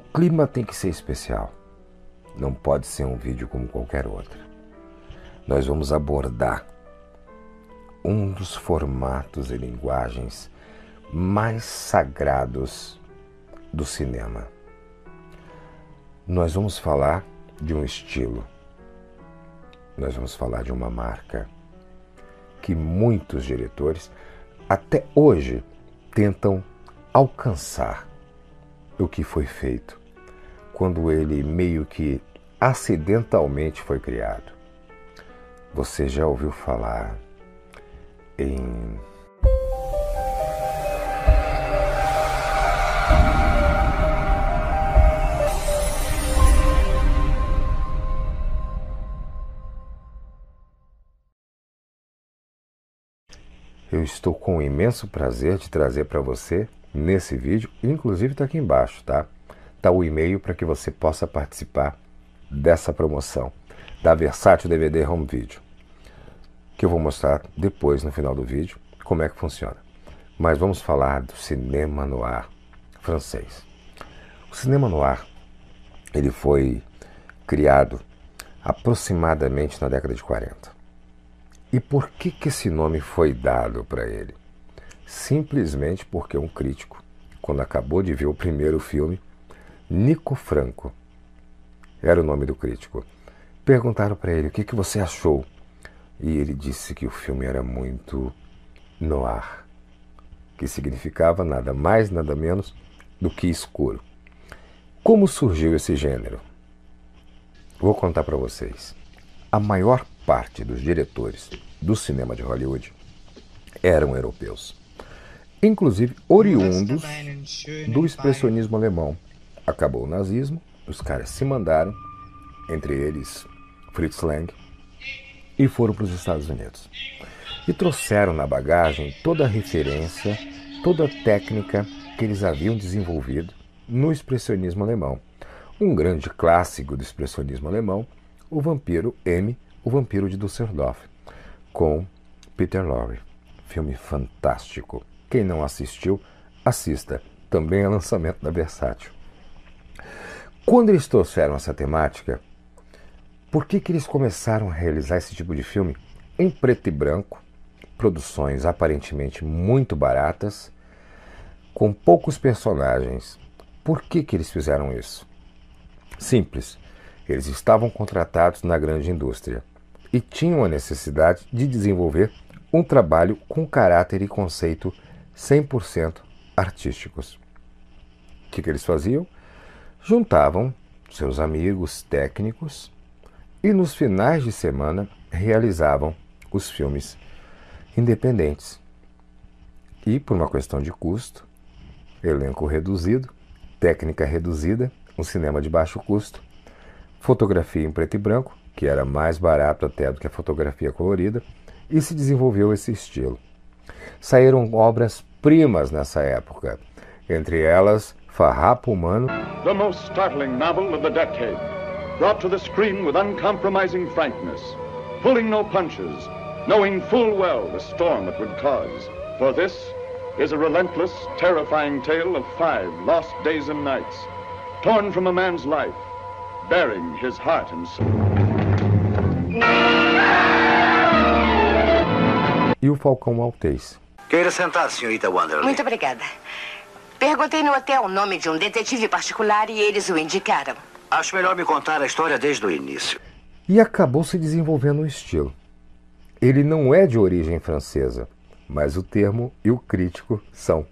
O clima tem que ser especial. Não pode ser um vídeo como qualquer outro. Nós vamos abordar um dos formatos e linguagens mais sagrados do cinema. Nós vamos falar de um estilo. Nós vamos falar de uma marca que muitos diretores até hoje tentam alcançar o que foi feito quando ele meio que acidentalmente foi criado. Você já ouviu falar em Eu estou com o imenso prazer de trazer para você nesse vídeo, inclusive está aqui embaixo, tá? Está o e-mail para que você possa participar dessa promoção da Versátil DVD Home Video, que eu vou mostrar depois no final do vídeo como é que funciona. Mas vamos falar do cinema noir francês. O cinema noir ele foi criado aproximadamente na década de 40. E por que, que esse nome foi dado para ele? Simplesmente porque um crítico, quando acabou de ver o primeiro filme, Nico Franco, era o nome do crítico, perguntaram para ele o que, que você achou. E ele disse que o filme era muito noir, que significava nada mais, nada menos do que escuro. Como surgiu esse gênero? Vou contar para vocês. A maior parte dos diretores do cinema de Hollywood eram europeus, inclusive oriundos do expressionismo alemão. Acabou o nazismo, os caras se mandaram, entre eles Fritz Lang, e foram para os Estados Unidos. E trouxeram na bagagem toda a referência, toda a técnica que eles haviam desenvolvido no expressionismo alemão. Um grande clássico do expressionismo alemão, o vampiro M o Vampiro de Düsseldorf, com Peter Lorre. Filme fantástico. Quem não assistiu, assista. Também é lançamento da Versátil. Quando eles trouxeram essa temática, por que, que eles começaram a realizar esse tipo de filme em preto e branco, produções aparentemente muito baratas, com poucos personagens? Por que, que eles fizeram isso? Simples. Eles estavam contratados na grande indústria e tinham a necessidade de desenvolver um trabalho com caráter e conceito 100% artísticos. O que, que eles faziam? Juntavam seus amigos técnicos e nos finais de semana realizavam os filmes independentes. E por uma questão de custo, elenco reduzido, técnica reduzida, um cinema de baixo custo, fotografia em preto e branco, que era mais barato até do que a fotografia colorida, e se desenvolveu esse estilo. Saíram obras-primas nessa época, entre elas Farrapo Humano. The most startling novel of the decade, brought to the screen with uncompromising frankness, pulling no punches, knowing full well the storm it would cause. For this is a relentless, terrifying tale of five lost days and nights, torn from a man's life, bearing his heart and soul. E o Falcão Maltês. Queira sentar, senhorita Wanderley. Muito obrigada. Perguntei no hotel o nome de um detetive particular e eles o indicaram. Acho melhor me contar a história desde o início. E acabou se desenvolvendo um estilo. Ele não é de origem francesa, mas o termo e o crítico são.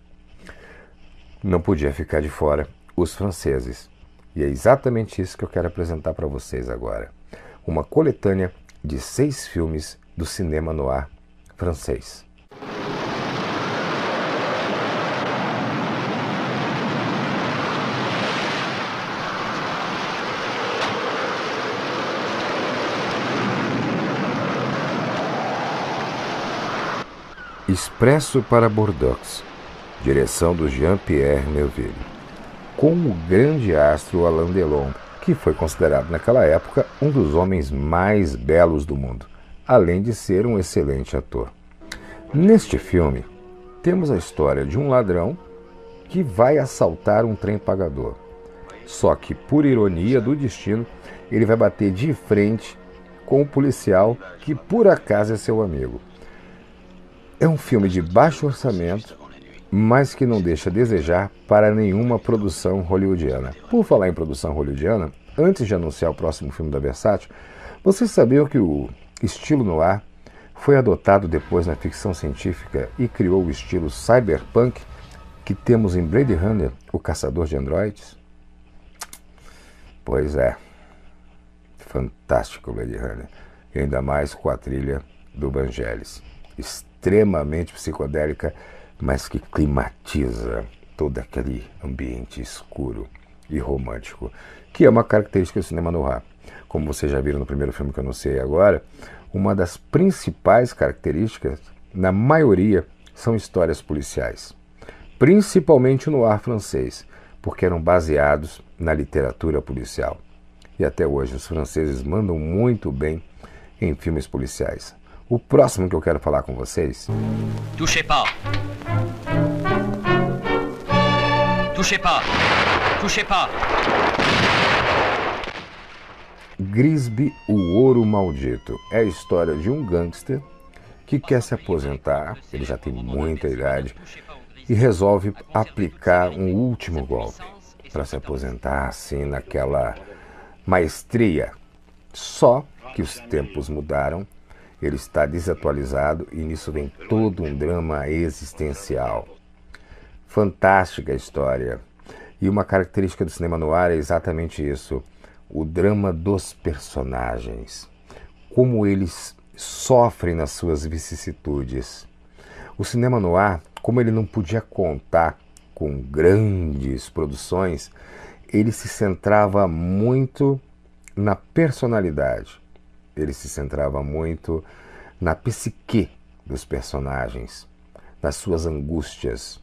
Não podia ficar de fora os franceses. E é exatamente isso que eu quero apresentar para vocês agora. Uma coletânea de seis filmes do cinema noir francês. Expresso para Bordeaux, direção do Jean-Pierre Melville, com o grande astro Alain Delon, que foi considerado naquela época um dos homens mais belos do mundo, além de ser um excelente ator. Neste filme, temos a história de um ladrão que vai assaltar um trem pagador. Só que, por ironia do destino, ele vai bater de frente com o policial que por acaso é seu amigo. É um filme de baixo orçamento, mas que não deixa a desejar para nenhuma produção hollywoodiana. Por falar em produção hollywoodiana, antes de anunciar o próximo filme da Versátil, vocês sabiam que o estilo noir foi adotado depois na ficção científica e criou o estilo cyberpunk que temos em Blade Runner, o caçador de androides? Pois é. Fantástico Blade Runner. E ainda mais com a trilha do Vangelis. Extremamente psicodélica, mas que climatiza todo aquele ambiente escuro e romântico, que é uma característica do cinema noir. Como vocês já viram no primeiro filme que eu anunciei agora, uma das principais características, na maioria, são histórias policiais. Principalmente no ar francês, porque eram baseados na literatura policial. E até hoje os franceses mandam muito bem em filmes policiais. O próximo que eu quero falar com vocês. Touchez pas. Touchez pas. Touchez pas. Grisby, o Ouro Maldito. É a história de um gangster que quer se aposentar, ele já tem muita idade, e resolve aplicar um último golpe para se aposentar assim naquela maestria. Só que os tempos mudaram, ele está desatualizado e nisso vem todo um drama existencial. Fantástica história. E uma característica do cinema noir é exatamente isso: o drama dos personagens. Como eles sofrem nas suas vicissitudes. O cinema noir, como ele não podia contar com grandes produções, ele se centrava muito na personalidade. Ele se centrava muito na psique dos personagens, nas suas angústias,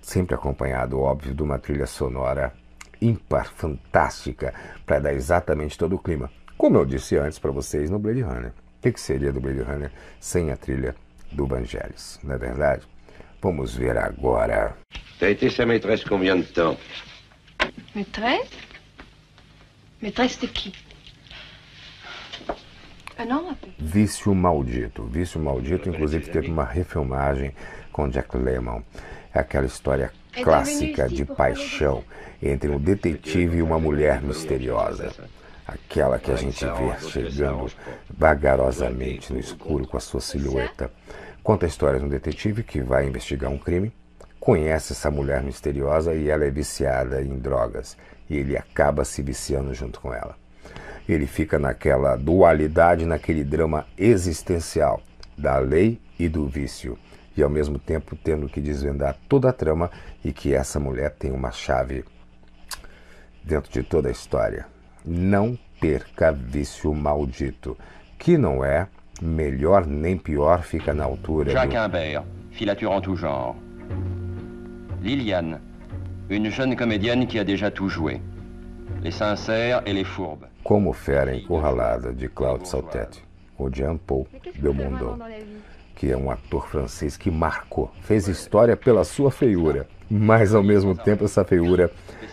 sempre acompanhado, óbvio, de uma trilha sonora ímpar, fantástica, para dar exatamente todo o clima. Como eu disse antes para vocês no Blade Runner. O que seria do Blade Runner sem a trilha do Vangelis, não é verdade? Vamos ver agora. T'as été sa maîtresse combien de temps Maîtresse Maîtresse de qui Un homme un peu. Vício Maldito. Vício Maldito, inclusive, teve uma refilmagem com Jack Lemmon. É aquela história clássica de paixão entre um detetive e uma mulher misteriosa. Aquela que a gente vê chegando vagarosamente no escuro com a sua silhueta. Conta a história de um detetive que vai investigar um crime, conhece essa mulher misteriosa e ela é viciada em drogas. E ele acaba se viciando junto com ela. Ele fica naquela dualidade, naquele drama existencial da lei e do vício e ao mesmo tempo tendo que desvendar toda a trama e que essa mulher tem uma chave dentro de toda a história. Não perca vício maldito, que não é melhor nem pior, fica na altura. Jacques do... Imbert, filature en tout genre. Liliane, une jeune comédienne qui a déjà tout joué. Les sincères et les fourbes. Como Fera Encurralada, de Claude Sautet, com Jean-Paul Belmondo, que é um ator francês que marcou, fez história pela sua feiura, mas ao mesmo tempo essa feiura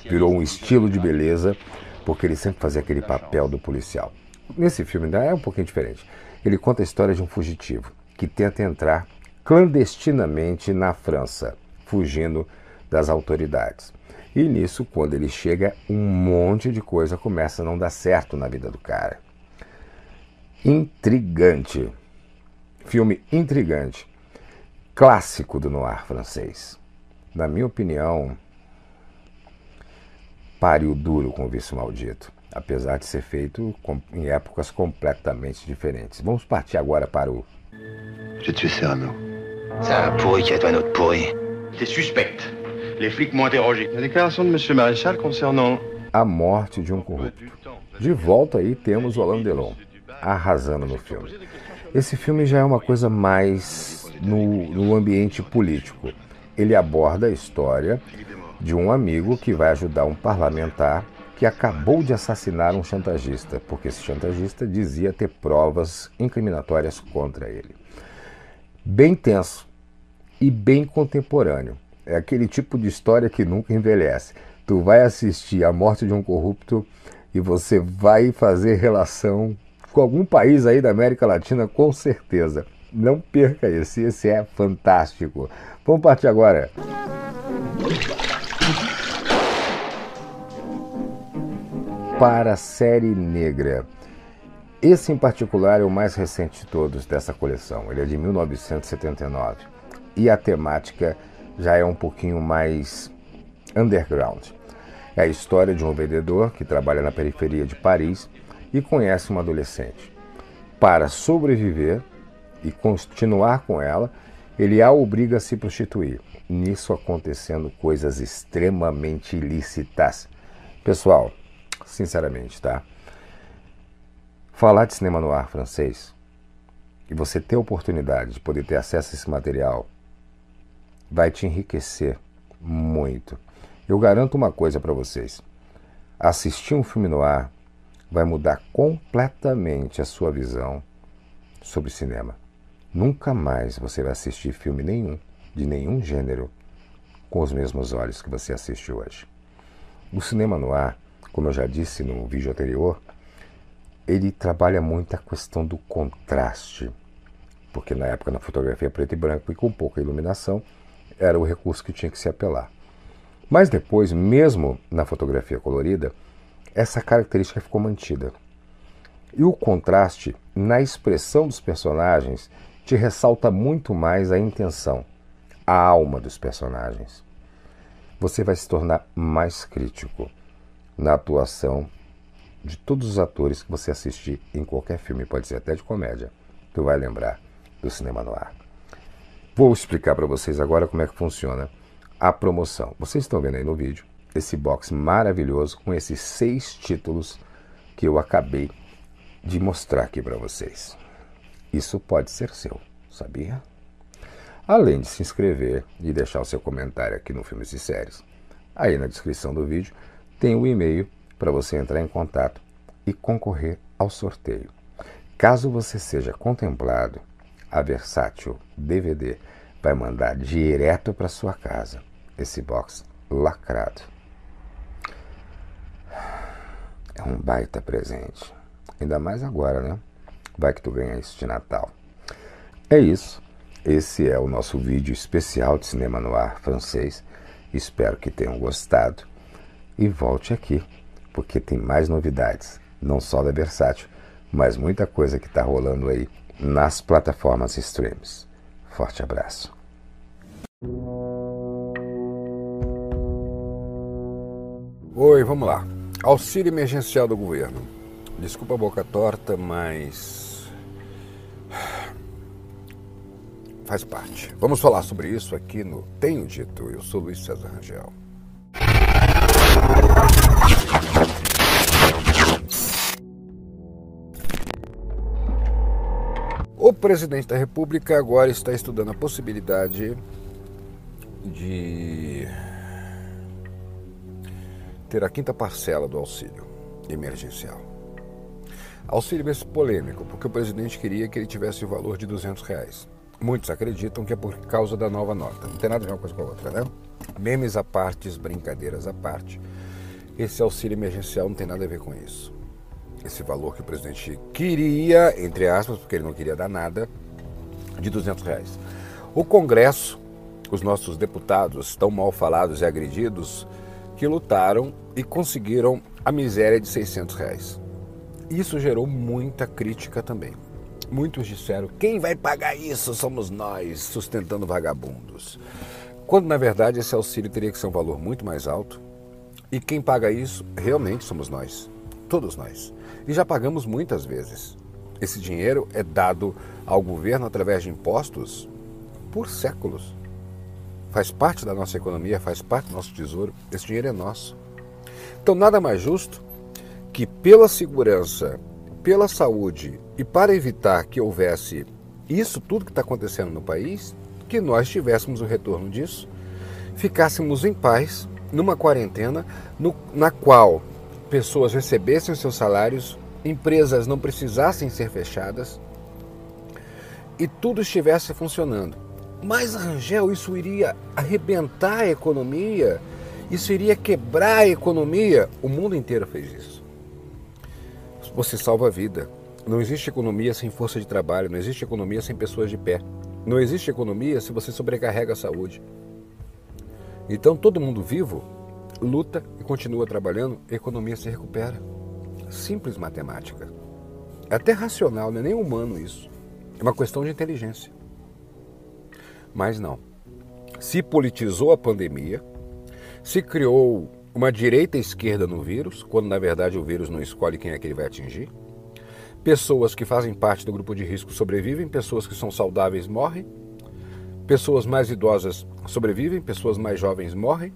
virou um estilo de beleza, porque ele sempre fazia aquele papel do policial. Nesse filme ainda é um pouquinho diferente. Ele conta a história de um fugitivo que tenta entrar clandestinamente na França, fugindo das autoridades. E nisso, quando ele chega, um monte de coisa começa a não dar certo na vida do cara. Intrigante. Filme intrigante. Clássico do noir francês. Na minha opinião, páreo duro com o vício maldito, apesar de ser feito em épocas completamente diferentes. Vamos partir agora para o. J'ai tué Cyrano. C'est un pourri qui a tué un autre pourri. T'es suspecte. Les flics m'ont interrogé. La déclaration de Monsieur Maréchal concernant... A morte de um corrupto. De volta aí temos o Alain Delon arrasando no filme. Esse filme já é uma coisa mais no, no ambiente político. Ele aborda a história de um amigo que vai ajudar um parlamentar que acabou de assassinar um chantagista, porque esse chantagista dizia ter provas incriminatórias contra ele. Bem tenso e bem contemporâneo. É aquele tipo de história que nunca envelhece. Tu vai assistir A Morte de um Corrupto e você vai fazer relação com algum país aí da América Latina, com certeza. Não perca esse, esse é fantástico. Vamos partir agora. Para a série negra. Esse em particular é o mais recente de todos dessa coleção. Ele é de 1979 e a temática já é um pouquinho mais underground. É a história de um vendedor que trabalha na periferia de Paris e conhece uma adolescente. Para sobreviver e continuar com ela, ele a obriga a se prostituir. Nisso acontecendo coisas extremamente ilícitas. Pessoal, sinceramente, tá? Falar de cinema no ar francês e você ter a oportunidade de poder ter acesso a esse material vai te enriquecer muito. Eu garanto uma coisa para vocês: assistir um filme no ar vai mudar completamente a sua visão sobre cinema. Nunca mais você vai assistir filme nenhum, de nenhum gênero, com os mesmos olhos que você assiste hoje. O cinema no ar, como eu já disse no vídeo anterior, ele trabalha muito a questão do contraste, porque na época na fotografia preto e branco e com pouca iluminação era o recurso que tinha que se apelar. Mas depois, mesmo na fotografia colorida, essa característica ficou mantida. E o contraste na expressão dos personagens te ressalta muito mais a intenção, a alma dos personagens. Você vai se tornar mais crítico na atuação de todos os atores que você assistir em qualquer filme, pode ser até de comédia, tu vai lembrar do cinema no ar. Vou explicar para vocês agora como é que funciona a promoção. Vocês estão vendo aí no vídeo esse box maravilhoso com esses seis títulos que eu acabei de mostrar aqui para vocês. Isso pode ser seu, sabia? Além de se inscrever e deixar o seu comentário aqui no Filmes e Séries, aí na descrição do vídeo tem o e-mail para você entrar em contato e concorrer ao sorteio. Caso você seja contemplado, a Versátil DVD vai mandar direto para sua casa esse box lacrado. É um baita presente. Ainda mais agora, né? Vai que tu ganha isso de Natal. É isso. Esse é o nosso vídeo especial de cinema no ar francês. Espero que tenham gostado. E volte aqui porque tem mais novidades, não só da Versátil, mas muita coisa que está rolando aí nas plataformas streams. Forte abraço. Oi, vamos lá. Auxílio emergencial do governo. Desculpa a boca torta, mas faz parte. Vamos falar sobre isso aqui no Tenho Dito. Eu sou Luiz César Rangel. O presidente da República agora está estudando a possibilidade de ter a quinta parcela do auxílio emergencial. Auxílio esse polêmico, porque o presidente queria que ele tivesse o valor de 200 reais. Muitos acreditam que é por causa da nova nota. Não tem nada a ver uma coisa com a outra, né? Memes à parte, brincadeiras à parte. Esse auxílio emergencial não tem nada a ver com isso esse valor que o presidente queria, entre aspas, porque ele não queria dar nada, de 200 reais. O Congresso, os nossos deputados tão mal falados e agredidos, que lutaram e conseguiram a miséria de 600 reais. Isso gerou muita crítica também. Muitos disseram: quem vai pagar isso somos nós, sustentando vagabundos. Quando na verdade esse auxílio teria que ser um valor muito mais alto. E quem paga isso realmente somos nós, todos nós e já pagamos muitas vezes. Esse dinheiro é dado ao governo através de impostos por séculos. Faz parte da nossa economia, faz parte do nosso tesouro. Esse dinheiro é nosso. Então, nada mais justo que, pela segurança, pela saúde e para evitar que houvesse isso tudo que está acontecendo no país, que nós tivéssemos o retorno disso, ficássemos em paz numa quarentena no, na qual pessoas recebessem seus salários, empresas não precisassem ser fechadas e tudo estivesse funcionando. Mas, Rangel, isso iria arrebentar a economia Isso iria quebrar a economia. O mundo inteiro fez isso. Você salva a vida. Não existe economia sem força de trabalho, não existe economia sem pessoas de pé. Não existe economia se você sobrecarrega a saúde. Então todo mundo vivo luta e continua trabalhando, a economia se recupera. Simples matemática. É até racional, não é nem humano isso. É uma questão de inteligência. Mas não. Se politizou a pandemia, se criou uma direita e esquerda no vírus, quando na verdade o vírus não escolhe quem é que ele vai atingir. Pessoas que fazem parte do grupo de risco sobrevivem, pessoas que são saudáveis morrem, pessoas mais idosas sobrevivem, pessoas mais jovens morrem.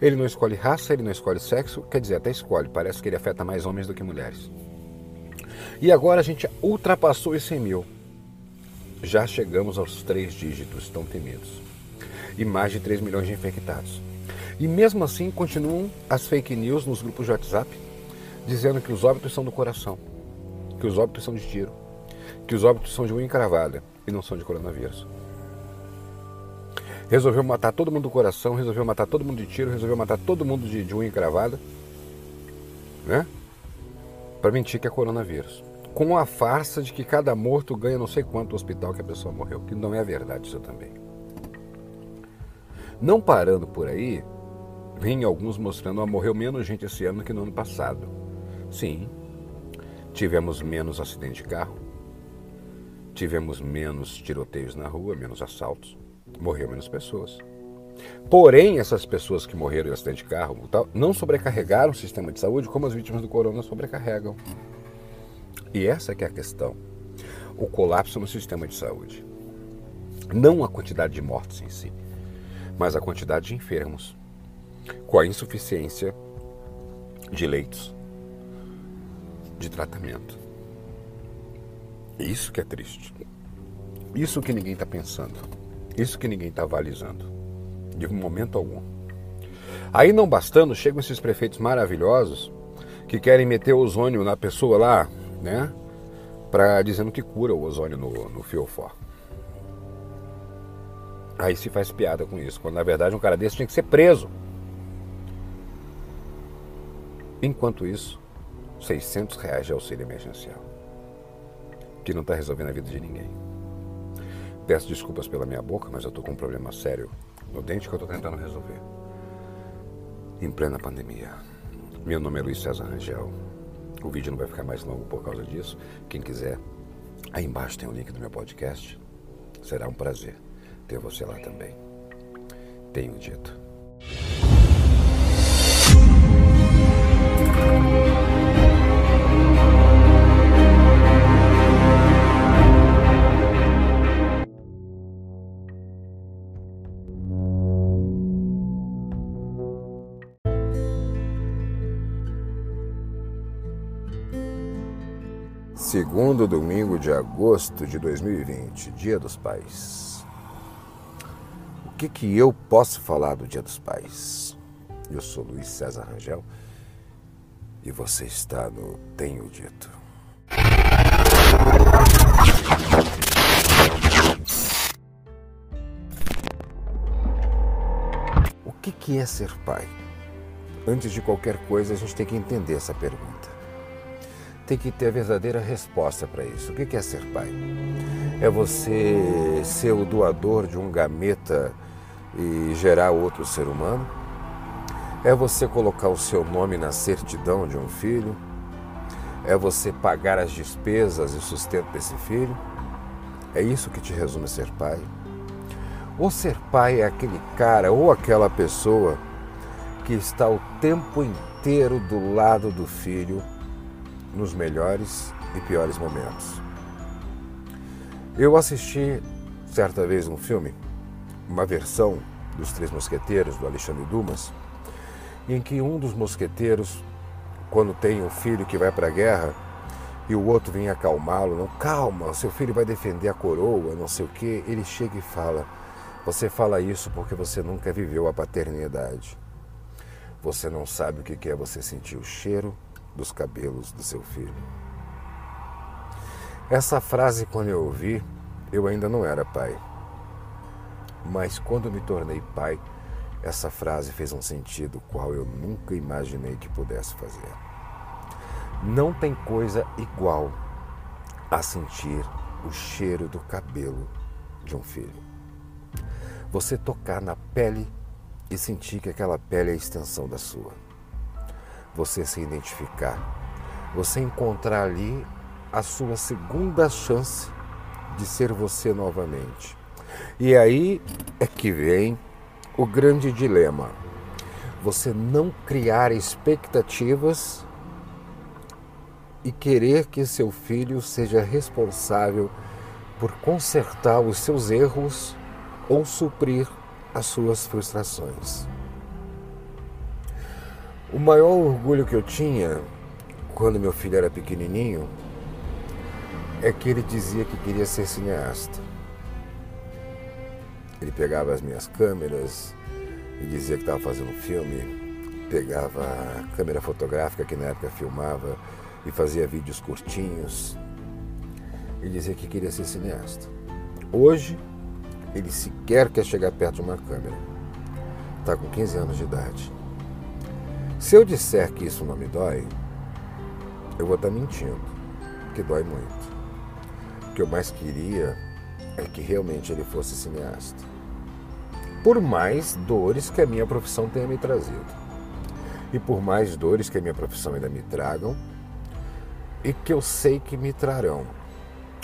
Ele não escolhe raça, ele não escolhe sexo, quer dizer, até escolhe, parece que ele afeta mais homens do que mulheres. E agora a gente ultrapassou os 100 mil. Já chegamos aos três dígitos tão temidos. E mais de 3 milhões de infectados. E mesmo assim continuam as fake news nos grupos de WhatsApp dizendo que os óbitos são do coração, que os óbitos são de tiro, que os óbitos são de unha encravada e não são de coronavírus. Resolveu matar todo mundo do coração, resolveu matar todo mundo de tiro, resolveu matar todo mundo de, de unha encravada, né? Para mentir que é coronavírus. Com a farsa de que cada morto ganha não sei quanto hospital que a pessoa morreu, que não é verdade isso também. Não parando por aí, vem alguns mostrando que morreu menos gente esse ano que no ano passado. Sim, tivemos menos acidente de carro, tivemos menos tiroteios na rua, menos assaltos, morreu menos pessoas. Porém, essas pessoas que morreram em acidente de carro não sobrecarregaram o sistema de saúde como as vítimas do corona sobrecarregam. E essa que é a questão. O colapso no sistema de saúde. Não a quantidade de mortes em si, mas a quantidade de enfermos com a insuficiência de leitos de tratamento. Isso que é triste. Isso que ninguém está pensando. Isso que ninguém está avalizando. De momento algum. Aí não bastando, chegam esses prefeitos maravilhosos que querem meter ozônio na pessoa lá, né? Para dizendo que cura o ozônio no, no fiofó. Aí se faz piada com isso, quando na verdade um cara desse tinha que ser preso. Enquanto isso, 600 reais de auxílio emergencial, que não está resolvendo a vida de ninguém. Peço desculpas pela minha boca, mas eu estou com um problema sério no dente que eu estou tentando resolver. Em plena pandemia. Meu nome é Luiz César Rangel. O vídeo não vai ficar mais longo por causa disso. Quem quiser, aí embaixo tem o link do meu podcast. Será um prazer ter você lá também. Tenho dito. Segundo domingo de agosto de 2020, Dia dos Pais. O que, que eu posso falar do Dia dos Pais? Eu sou Luiz César Rangel e você está no Tenho Dito. O que, que é ser pai? Antes de qualquer coisa, a gente tem que entender essa pergunta tem que ter a verdadeira resposta para isso. O que é ser pai? É você ser o doador de um gameta e gerar outro ser humano? É você colocar o seu nome na certidão de um filho? É você pagar as despesas e sustento desse filho? É isso que te resume ser pai? Ou ser pai é aquele cara ou aquela pessoa que está o tempo inteiro do lado do filho nos melhores e piores momentos. Eu assisti certa vez um filme, uma versão dos Três Mosqueteiros do Alexandre Dumas, em que um dos mosqueteiros, quando tem um filho que vai para a guerra e o outro vem acalmá-lo, não, calma, seu filho vai defender a coroa, não sei o que, ele chega e fala: Você fala isso porque você nunca viveu a paternidade. Você não sabe o que é você sentir o cheiro dos cabelos do seu filho. Essa frase, quando eu ouvi, eu ainda não era pai. Mas quando me tornei pai, essa frase fez um sentido qual eu nunca imaginei que pudesse fazer. Não tem coisa igual a sentir o cheiro do cabelo de um filho. Você tocar na pele e sentir que aquela pele é a extensão da sua. Você se identificar. Você encontrar ali a sua segunda chance de ser você novamente. E aí é que vem o grande dilema. Você não criar expectativas e querer que seu filho seja responsável por consertar os seus erros ou suprir as suas frustrações. O maior orgulho que eu tinha quando meu filho era pequenininho é que ele dizia que queria ser cineasta. Ele pegava as minhas câmeras e dizia que estava fazendo um filme, pegava a câmera fotográfica que na época filmava e fazia vídeos curtinhos. Ele dizia que queria ser cineasta. Hoje, ele sequer quer chegar perto de uma câmera. Está com 15 anos de idade. Se eu disser que isso não me dói, eu vou estar mentindo, que dói muito. O que eu mais queria é que realmente ele fosse cineasta. Por mais dores que a minha profissão tenha me trazido. E por mais dores que a minha profissão ainda me tragam, e que eu sei que me trarão.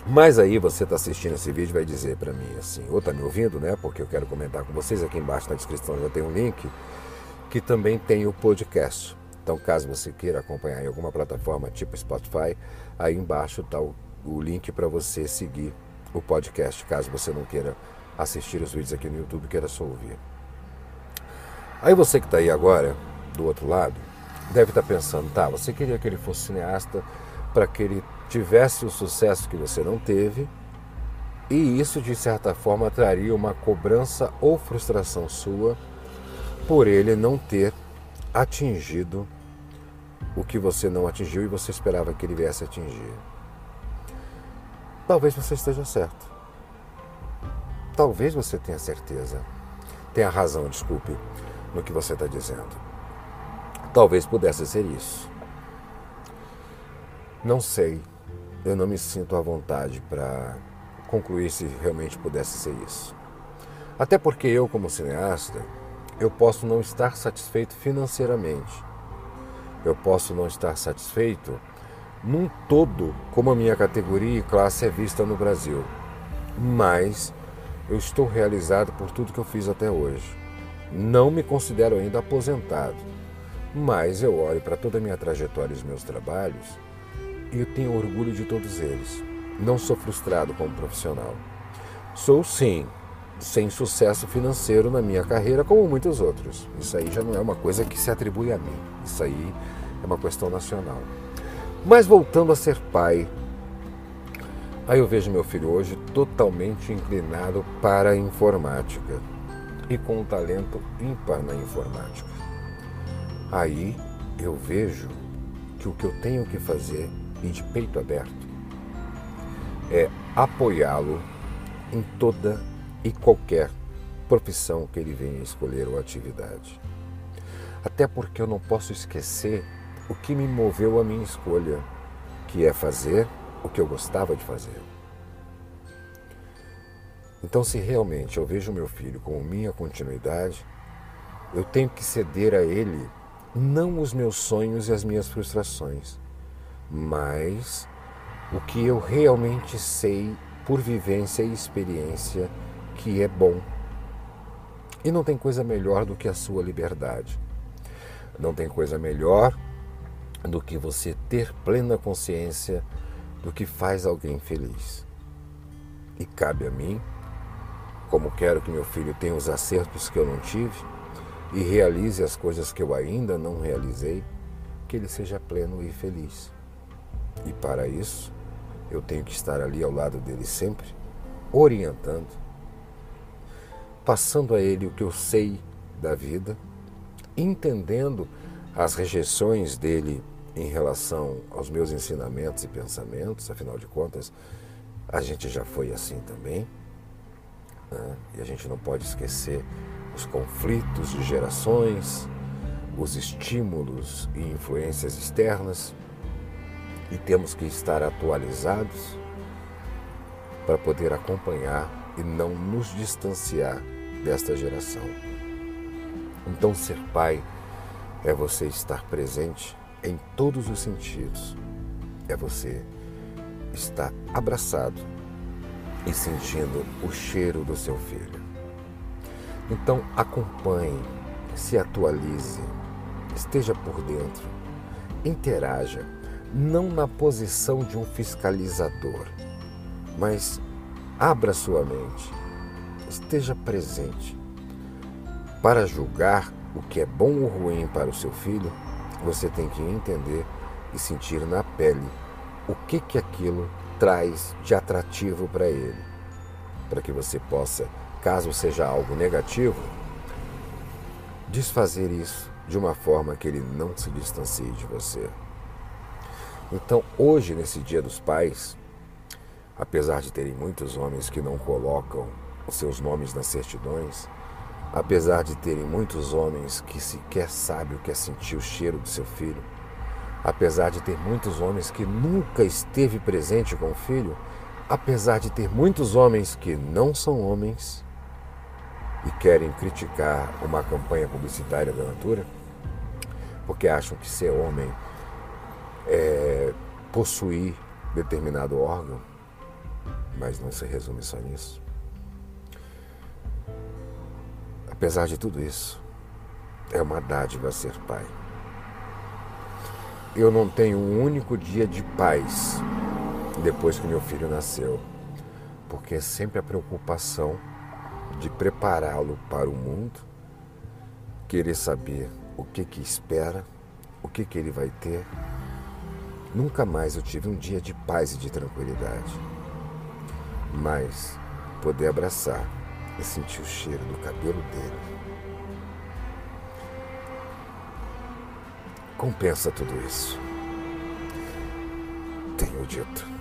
Mas aí você está assistindo esse vídeo vai dizer para mim assim, ou está me ouvindo, né? Porque eu quero comentar com vocês aqui embaixo na descrição já tem um link que também tem o podcast. Então, caso você queira acompanhar em alguma plataforma tipo Spotify, aí embaixo está o, o link para você seguir o podcast, caso você não queira assistir os vídeos aqui no YouTube, queira só ouvir. Aí você que está aí agora, do outro lado, deve estar tá pensando, tá, você queria que ele fosse cineasta para que ele tivesse o sucesso que você não teve, e isso de certa forma traria uma cobrança ou frustração sua por ele não ter atingido o que você não atingiu e você esperava que ele viesse atingir. Talvez você esteja certo. Talvez você tenha certeza, tenha razão, desculpe, no que você está dizendo. Talvez pudesse ser isso. Não sei, eu não me sinto à vontade para concluir se realmente pudesse ser isso. Até porque eu, como cineasta, eu posso não estar satisfeito financeiramente. Eu posso não estar satisfeito num todo como a minha categoria e classe é vista no Brasil. Mas eu estou realizado por tudo que eu fiz até hoje. Não me considero ainda aposentado, mas eu olho para toda a minha trajetória e os meus trabalhos e eu tenho orgulho de todos eles. Não sou frustrado como profissional. Sou sim, sem sucesso financeiro na minha carreira, como muitos outros. Isso aí já não é uma coisa que se atribui a mim. Isso aí é uma questão nacional. Mas voltando a ser pai, Aí eu vejo meu filho hoje totalmente inclinado para a informática e com um talento ímpar na informática. Aí eu vejo que o que eu tenho que fazer, e de peito aberto, é apoiá-lo em toda e qualquer profissão que ele venha escolher ou atividade. Até porque eu não posso esquecer o que me moveu a minha escolha, que é fazer o que eu gostava de fazer. Então, se realmente eu vejo meu filho como minha continuidade, eu tenho que ceder a ele não os meus sonhos e as minhas frustrações, mas o que eu realmente sei por vivência e experiência que é bom. E não tem coisa melhor do que a sua liberdade. Não tem coisa melhor do que você ter plena consciência do que faz alguém feliz. E cabe a mim, como quero que meu filho tenha os acertos que eu não tive e realize as coisas que eu ainda não realizei, que ele seja pleno e feliz. E para isso, eu tenho que estar ali ao lado dele sempre, orientando, passando a ele o que eu sei da vida, entendendo as rejeições dele em relação aos meus ensinamentos e pensamentos, afinal de contas, a gente já foi assim também, né? e a gente não pode esquecer os conflitos de gerações, os estímulos e influências externas e temos que estar atualizados para poder acompanhar e não nos distanciar desta geração. Então, ser pai é você estar presente em todos os sentidos, é você estar abraçado e sentindo o cheiro do seu filho. Então, acompanhe, se atualize, esteja por dentro, interaja, não na posição de um fiscalizador, mas abra sua mente, esteja presente. Para julgar o que é bom ou ruim para o seu filho, você tem que entender e sentir na pele o que que aquilo traz de atrativo para ele, para que você possa, caso seja algo negativo, desfazer isso de uma forma que ele não se distancie de você. Então, hoje, nesse Dia dos Pais, apesar de terem muitos homens que não colocam os seus nomes nas certidões, apesar de terem muitos homens que sequer sabem o que é sentir o cheiro do seu filho, apesar de ter muitos homens que nunca esteve presente com o filho, apesar de ter muitos homens que não são homens e querem criticar uma campanha publicitária da Natura, porque acham que ser homem é possuir determinado órgão, mas não se resume só nisso. Apesar de tudo isso, é uma dádiva ser pai. Eu não tenho um único dia de paz depois que meu filho nasceu, porque é sempre a preocupação de prepará-lo para o mundo, querer saber o que que espera, o que que ele vai ter. Nunca mais eu tive um dia de paz e de tranquilidade. Mas poder abraçar e sentir o cheiro do cabelo dele compensa tudo isso. Tenho dito.